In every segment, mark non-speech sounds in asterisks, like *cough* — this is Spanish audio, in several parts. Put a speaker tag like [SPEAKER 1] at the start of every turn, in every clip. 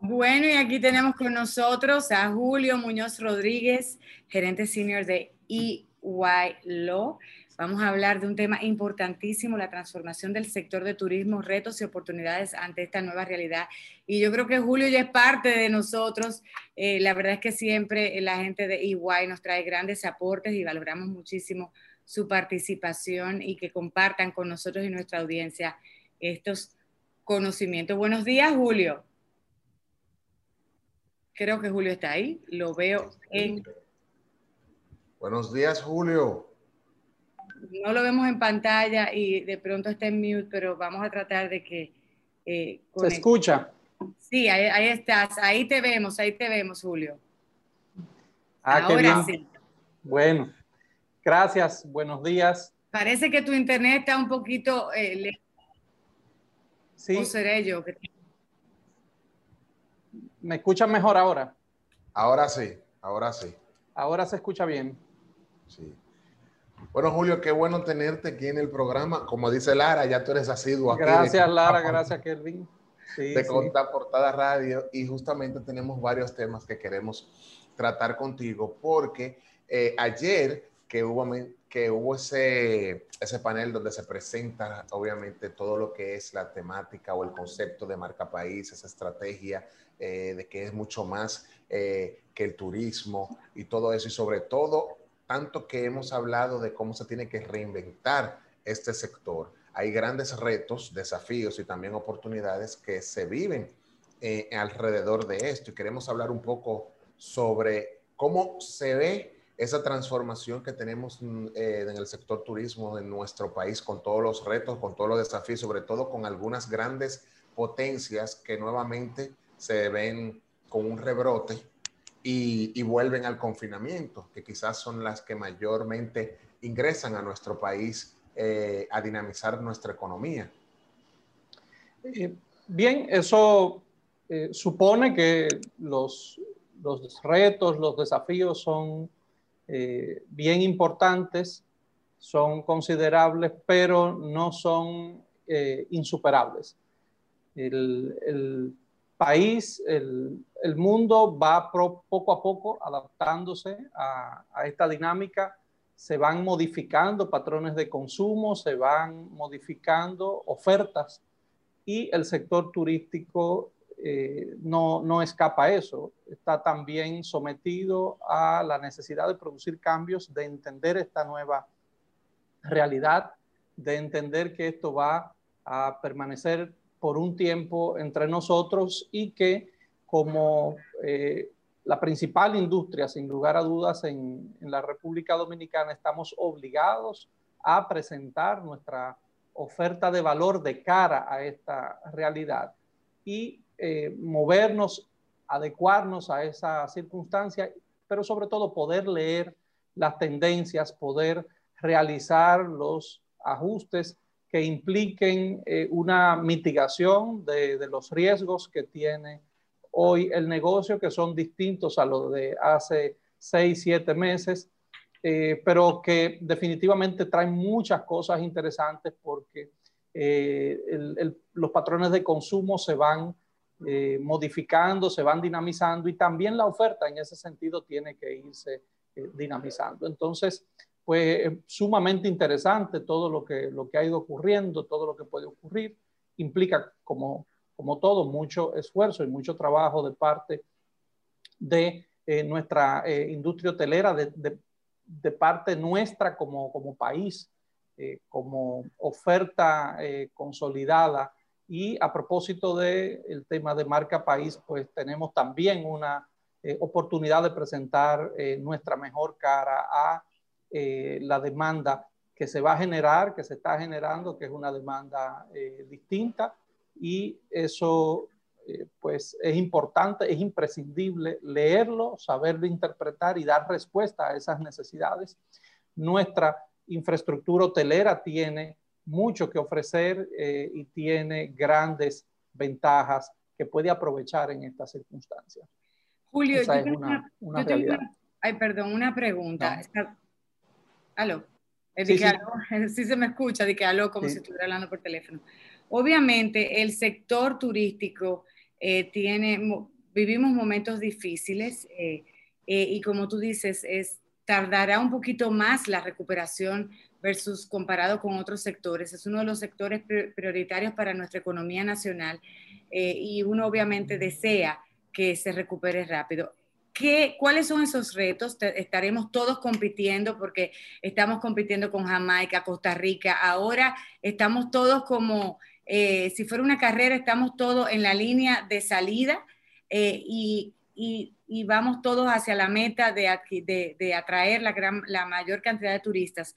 [SPEAKER 1] Bueno, y aquí tenemos con nosotros a Julio Muñoz Rodríguez, gerente senior de EY Law. Vamos a hablar de un tema importantísimo, la transformación del sector de turismo, retos y oportunidades ante esta nueva realidad. Y yo creo que Julio ya es parte de nosotros. Eh, la verdad es que siempre la gente de EY nos trae grandes aportes y valoramos muchísimo su participación y que compartan con nosotros y nuestra audiencia estos conocimientos. Buenos días, Julio. Creo que Julio está ahí. Lo veo en...
[SPEAKER 2] Buenos días, Julio
[SPEAKER 1] no lo vemos en pantalla y de pronto está en mute, pero vamos a tratar de que...
[SPEAKER 3] Eh, Se escucha.
[SPEAKER 1] Sí, ahí, estás, ahí te vemos, ahí te vemos, Julio.
[SPEAKER 3] Ah, Ahora sí. Bueno, gracias, buenos días.
[SPEAKER 1] Parece que tu internet está un poquito... Eh,
[SPEAKER 3] sí.
[SPEAKER 1] ¿O seré yo?
[SPEAKER 3] ¿Me escuchan mejor ahora?
[SPEAKER 2] Ahora sí, ahora sí.
[SPEAKER 3] Ahora se escucha bien.
[SPEAKER 2] Sí. Bueno, Julio, qué bueno tenerte aquí en el programa. Como dice Lara, ya tú eres asiduo
[SPEAKER 3] aquí. Gracias, Lara, gracias, Kelvin.
[SPEAKER 2] Sí, de Conta Portada Radio y justamente tenemos varios temas que queremos tratar contigo porque eh, ayer que hubo, que hubo ese, ese panel donde se presenta obviamente todo lo que es la temática o el concepto de marca país, esa estrategia eh, de que es mucho más eh, que el turismo y todo eso y sobre todo tanto que hemos hablado de cómo se tiene que reinventar este sector, hay grandes retos, desafíos y también oportunidades que se viven eh, alrededor de esto. Y queremos hablar un poco sobre cómo se ve esa transformación que tenemos mm, eh, en el sector turismo en nuestro país con todos los retos, con todos los desafíos, sobre todo con algunas grandes potencias que nuevamente se ven con un rebrote y, vuelven al confinamiento, que quizás son las que mayormente ingresan a nuestro país eh, a dinamizar nuestra economía.
[SPEAKER 3] Eh, bien, eso supone que los, los, retos, los desafíos son bien importantes, son considerables, pero no son insuperables. El, el país, el, el mundo va poco a poco adaptándose a, a, esta dinámica, se van modificando patrones de consumo, se van modificando ofertas y el sector turístico eh, no, no escapa eso, está también sometido a la necesidad de producir cambios, de entender esta nueva realidad, de entender que esto va a permanecer por un tiempo entre nosotros y que como eh, la principal industria, sin lugar a dudas, en, la República Dominicana, estamos obligados a presentar nuestra oferta de valor de cara a esta realidad. Y eh, movernos, adecuarnos a esa circunstancia, pero sobre todo poder leer las tendencias, poder realizar los ajustes que impliquen eh, una mitigación de, los riesgos que tiene hoy el negocio, que son distintos a los de hace seis, siete meses, eh, pero que definitivamente traen muchas cosas interesantes porque los patrones de consumo se van modificando, se van dinamizando y también la oferta en ese sentido tiene que irse dinamizando. Entonces, fue sumamente interesante todo lo que, lo que ha ido ocurriendo, todo lo que puede ocurrir. Implica, como, como todo, mucho esfuerzo y mucho trabajo de parte de eh, nuestra eh, industria hotelera, de, de, parte nuestra como, como país, eh, como oferta consolidada. Y a propósito del tema de marca país, pues tenemos también una oportunidad de presentar nuestra mejor cara a eh, la demanda que se va a generar, que se está generando, que es una demanda eh, distinta y eso eh, pues es importante, es imprescindible leerlo, saberlo interpretar y dar respuesta a esas necesidades. Nuestra infraestructura hotelera tiene mucho que ofrecer y tiene grandes ventajas que puede aprovechar en estas circunstancias.
[SPEAKER 1] Julio, Esa es una, una, realidad. ay, perdón, una pregunta. Aló. Sí, sí. *laughs* sí, se me escucha, de que aló como si estuviera hablando por teléfono. Obviamente, el sector turístico tiene, vivimos momentos difíciles y como tú dices, es, tardará un poquito más la recuperación versus comparado con otros sectores. Es uno de los sectores prioritarios para nuestra economía nacional y uno obviamente desea que se recupere rápido. ¿Qué, ¿Cuáles son esos retos? estaremos todos compitiendo porque estamos compitiendo con Jamaica, Costa Rica. Ahora estamos todos como, eh, si fuera una carrera, estamos todos en la línea de salida eh, y, y, y, vamos todos hacia la meta de, de, de atraer la, gran, la mayor cantidad de turistas.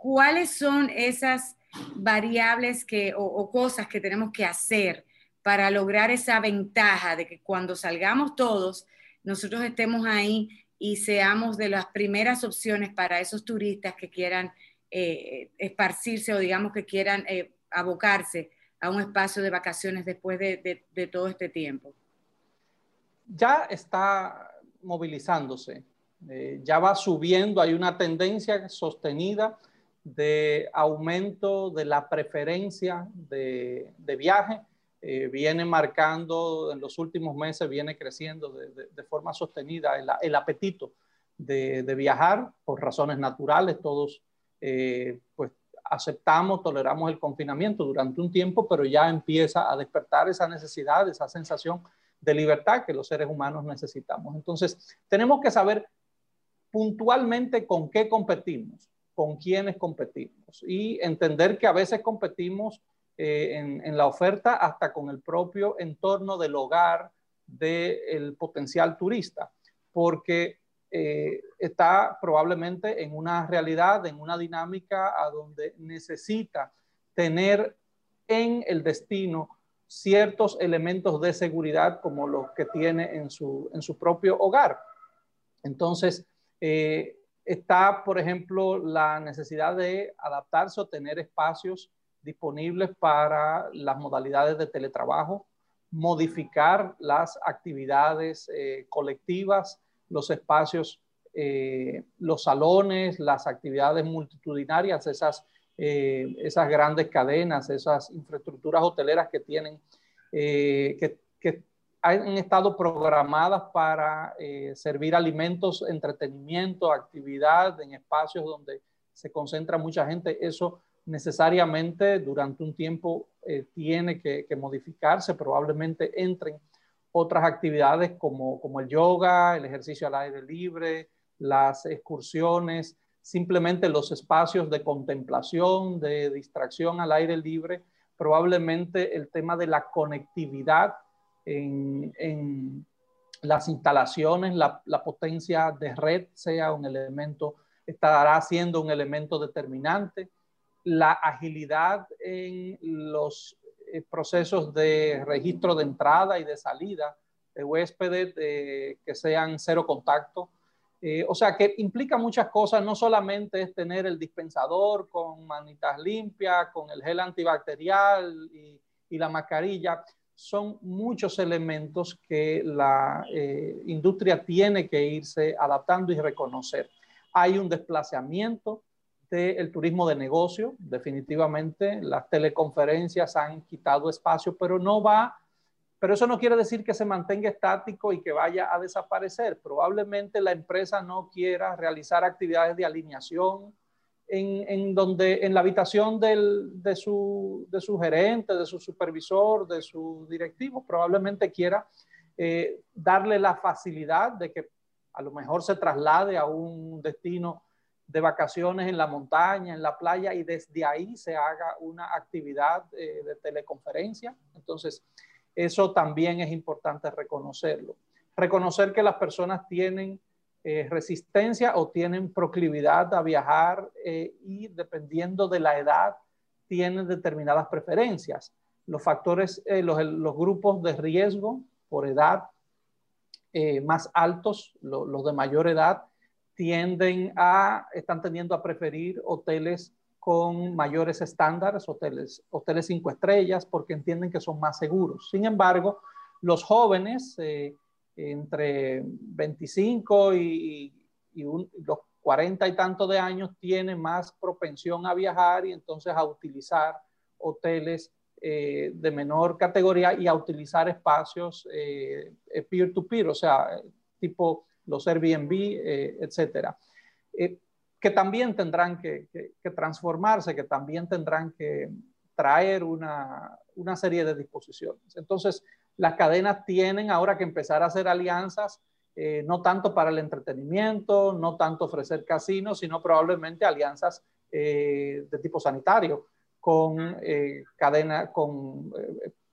[SPEAKER 1] ¿Cuáles son esas variables que, o, cosas que tenemos que hacer para lograr esa ventaja de que cuando salgamos todos, nosotros estemos ahí y seamos de las primeras opciones para esos turistas que quieran eh, esparcirse o digamos que quieran eh, abocarse a un espacio de vacaciones después de, todo este tiempo?
[SPEAKER 3] Ya está movilizándose, eh, ya va subiendo, hay una tendencia sostenida de aumento de la preferencia de, de viaje eh, viene marcando en los últimos meses, viene creciendo de, forma sostenida el, apetito de, viajar por razones naturales. Todos eh, pues aceptamos, toleramos el confinamiento durante un tiempo, pero ya empieza a despertar esa necesidad, esa sensación de libertad que los seres humanos necesitamos. Entonces, tenemos que saber puntualmente con qué competimos, con quiénes competimos y entender que a veces competimos eh, en, la oferta hasta con el propio entorno del hogar del potencial turista, porque eh, está probablemente en una realidad, en una dinámica a donde necesita tener en el destino ciertos elementos de seguridad como los que tiene en su, en su propio hogar. Entonces, eh, está, por ejemplo, la necesidad de adaptarse o tener espacios disponibles para las modalidades de teletrabajo, modificar las actividades eh, colectivas, los espacios, eh, los salones, las actividades multitudinarias, esas, eh, esas grandes cadenas, esas infraestructuras hoteleras que tienen, que, que, han estado programadas para servir alimentos, entretenimiento, actividad en espacios donde se concentra mucha gente. Eso necesariamente durante un tiempo eh, tiene que, modificarse, probablemente entren otras actividades como, como el yoga, el ejercicio al aire libre, las excursiones, simplemente los espacios de contemplación, de distracción al aire libre, probablemente el tema de la conectividad en, en las instalaciones, la, la, potencia de red sea un elemento, estará siendo un elemento determinante la agilidad en los eh, procesos de registro de entrada y de salida de huéspedes que sean cero contacto. Eh, o sea, que implica muchas cosas, no solamente es tener el dispensador con manitas limpias, con el gel antibacterial y, la mascarilla, son muchos elementos que la eh, industria tiene que irse adaptando y reconocer. Hay un desplazamiento el turismo de negocio, definitivamente. Las teleconferencias han quitado espacio, pero no va, pero eso no quiere decir que se mantenga estático y que vaya a desaparecer. Probablemente la empresa no quiera realizar actividades de alineación en, donde en la habitación de, su, de su gerente, de su supervisor, de su directivo, probablemente quiera eh, darle la facilidad de que a lo mejor se traslade a un destino de vacaciones en la montaña, en la playa, y desde ahí se haga una actividad eh, de teleconferencia. Entonces, eso también es importante reconocerlo. Reconocer que las personas tienen eh, resistencia o tienen proclividad a viajar eh, y dependiendo de la edad, tienen determinadas preferencias. Los factores, los, los, grupos de riesgo por edad más altos, los de mayor edad, tienden a, están tendiendo a preferir hoteles con mayores estándares, hoteles, hoteles cinco estrellas, porque entienden que son más seguros. Sin embargo, los jóvenes eh, entre 25 y, los 40 y tanto de años tienen más propensión a viajar y entonces a utilizar hoteles eh, de menor categoría y a utilizar espacios peer-to-peer, -peer, o sea, tipo los Airbnb, etcétera que también tendrán que, transformarse, que también tendrán que traer una, serie de disposiciones. Entonces, las cadenas tienen ahora que empezar a hacer alianzas, eh, no tanto para el entretenimiento, no tanto ofrecer casinos, sino probablemente alianzas eh, de tipo sanitario, con eh, cadenas, con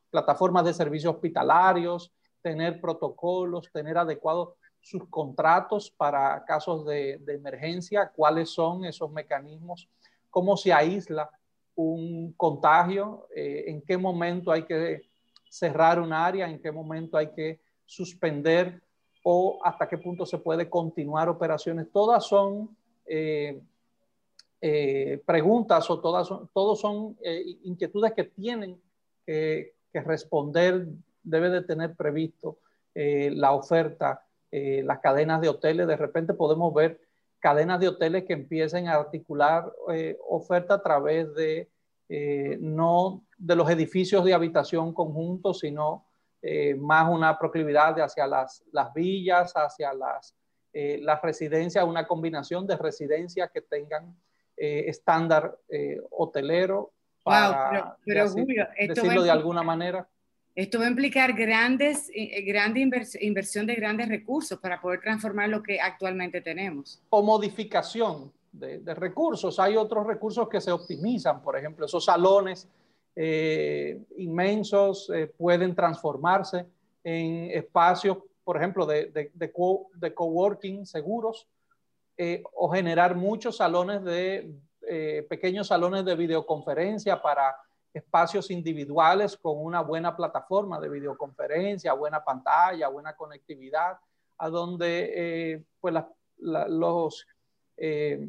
[SPEAKER 3] plataformas de servicios hospitalarios, tener protocolos, tener adecuados sus contratos para casos de, emergencia, cuáles son esos mecanismos, cómo se aísla un contagio, eh, en qué momento hay que cerrar un área, en qué momento hay que suspender o hasta qué punto se puede continuar operaciones. Todas son eh, eh, preguntas o todas son, todos son inquietudes que tienen que, responder, debe de tener previsto la oferta eh, las cadenas de hoteles, de repente podemos ver cadenas de hoteles que empiecen a articular eh, oferta a través de eh, no de los edificios de habitación conjuntos, sino más una proclividad de hacia las, las villas, hacia las, las residencias, una combinación de residencias que tengan estándar hotelero.
[SPEAKER 1] Para, pero,
[SPEAKER 3] decirlo de alguna manera.
[SPEAKER 1] Esto va a implicar grandes, eh, eh, grande inversión de grandes recursos para poder transformar lo que actualmente tenemos.
[SPEAKER 3] O modificación de, recursos. Hay otros recursos que se optimizan, por ejemplo, esos salones eh, inmensos pueden transformarse en espacios, por ejemplo, de, de, coworking seguros o generar muchos salones de pequeños salones de videoconferencia para espacios individuales con una buena plataforma de videoconferencia, buena pantalla, buena conectividad, a donde eh, pues los, eh,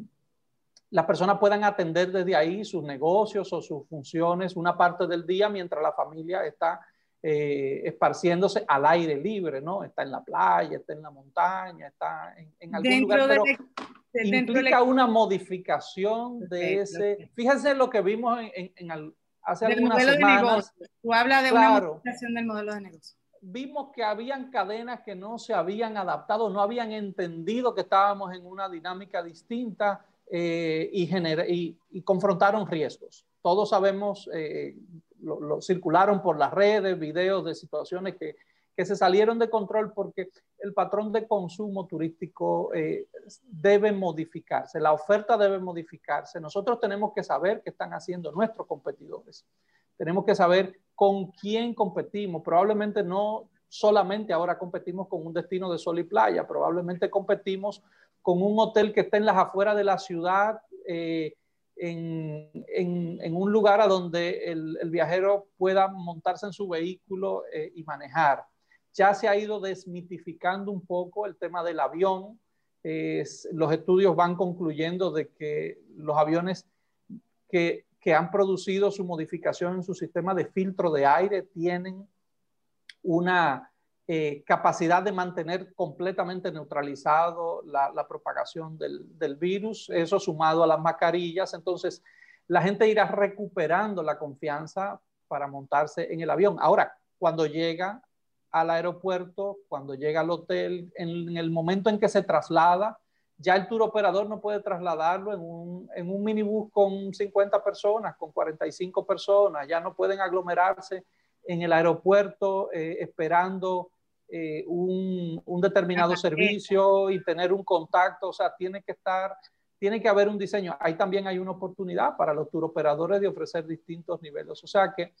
[SPEAKER 3] las personas puedan atender desde ahí sus negocios o sus funciones una parte del día mientras la familia está eh, esparciéndose al aire libre, ¿no? Está en la playa, está en la montaña, está en, algún lugar, pero implica una modificación de ese... Fíjense lo que vimos en, en, hace algunas semanas.
[SPEAKER 1] Tú hablas de una modificación del modelo de negocio.
[SPEAKER 3] Vimos que habían cadenas que no se habían adaptado, no habían entendido que estábamos en una dinámica distinta eh, y, y, confrontaron riesgos. Todos sabemos, eh, lo, circularon por las redes, videos de situaciones que que se salieron de control porque el patrón de consumo turístico eh, debe modificarse, la oferta debe modificarse. Nosotros tenemos que saber qué están haciendo nuestros competidores. Tenemos que saber con quién competimos. Probablemente no solamente ahora competimos con un destino de sol y playa, probablemente competimos con un hotel que está en las afueras de la ciudad, eh, en, en, un lugar a donde el, viajero pueda montarse en su vehículo eh, y manejar. Ya se ha ido desmitificando un poco el tema del avión. los estudios van concluyendo de que los aviones que, han producido su modificación en su sistema de filtro de aire tienen una eh, capacidad de mantener completamente neutralizado la, propagación del, del, virus, eso sumado a las mascarillas, entonces la gente irá recuperando la confianza para montarse en el avión. Ahora, cuando llega al aeropuerto, cuando llega al hotel, en, el momento en que se traslada, ya el tour operador no puede trasladarlo en un, en un minibús con 50 personas, con 45 personas, ya no pueden aglomerarse en el aeropuerto eh, esperando eh, un, un, determinado servicio y tener un contacto, o sea, tiene que estar, tiene que haber un diseño. Ahí también hay una oportunidad para los tour operadores de ofrecer distintos niveles, o sea que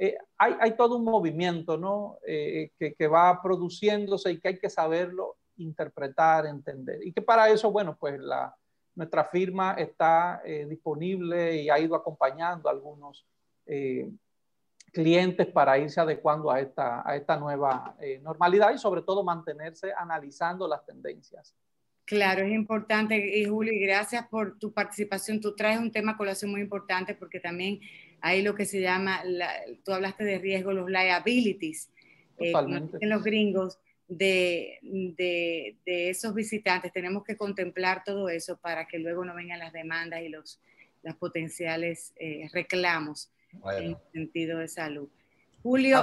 [SPEAKER 3] eh, hay, todo un movimiento ¿no? Eh, que, va produciéndose y que hay que saberlo interpretar, entender. Y que para eso, bueno, pues la, nuestra firma está eh, disponible y ha ido acompañando algunos clientes para irse adecuando a esta, a esta nueva normalidad y sobre todo mantenerse analizando las tendencias.
[SPEAKER 1] Claro, es importante, y Julio, y gracias por tu participación. Tú traes un tema a colación muy importante porque también hay lo que se llama, tú hablaste de riesgo, los liabilities,
[SPEAKER 3] eh,
[SPEAKER 1] en los gringos, de, de, esos visitantes. Tenemos que contemplar todo eso para que luego no vengan las demandas y los, los potenciales eh, reclamos en el sentido de salud. Julio,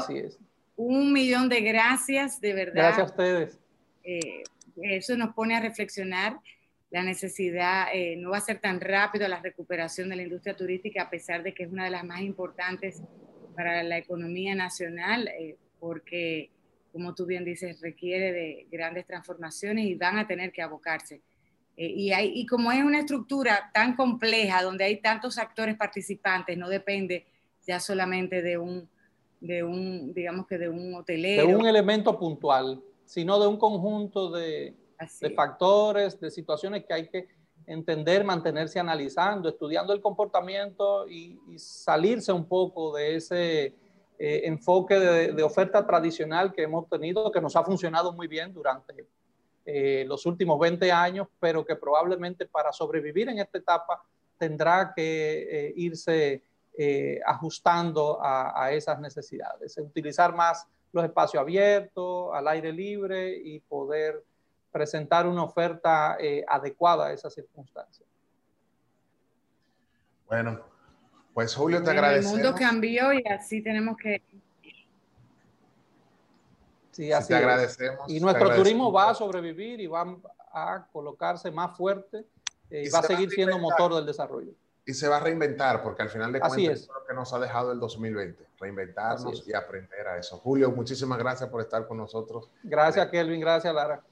[SPEAKER 1] un millón de gracias, de verdad.
[SPEAKER 3] Gracias a ustedes.
[SPEAKER 1] Eh, eso nos pone a reflexionar la necesidad, eh, no va a ser tan rápido la recuperación de la industria turística, a pesar de que es una de las más importantes para la economía nacional, eh, porque, como tú bien dices, requiere de grandes transformaciones y van a tener que abocarse. y, hay, y como es una estructura tan compleja, donde hay tantos actores participantes, no depende ya solamente de un, de un digamos que de un hotelero.
[SPEAKER 3] De un elemento puntual sino de un conjunto de, factores, de situaciones que hay que entender, mantenerse analizando, estudiando el comportamiento y, salirse un poco de ese eh, enfoque de, oferta tradicional que hemos tenido, que nos ha funcionado muy bien durante eh, los últimos 20 años, pero que probablemente para sobrevivir en esta etapa tendrá que eh, irse ajustando a, a, esas necesidades, utilizar más los espacios abiertos, al aire libre y poder presentar una oferta eh, adecuada a esas circunstancias.
[SPEAKER 2] Bueno, pues Julio, te agradecemos.
[SPEAKER 1] El mundo cambió y así tenemos que...
[SPEAKER 3] Sí, así te agradecemos. Y nuestro turismo va a sobrevivir y va a colocarse más fuerte eh, y, va a seguir siendo motor del desarrollo
[SPEAKER 2] y se va a reinventar, porque al final de cuentas es lo que nos ha dejado el 2020, reinventarnos y aprender a eso. Julio, muchísimas gracias por estar con nosotros.
[SPEAKER 3] Gracias, Kelvin. Gracias, Lara.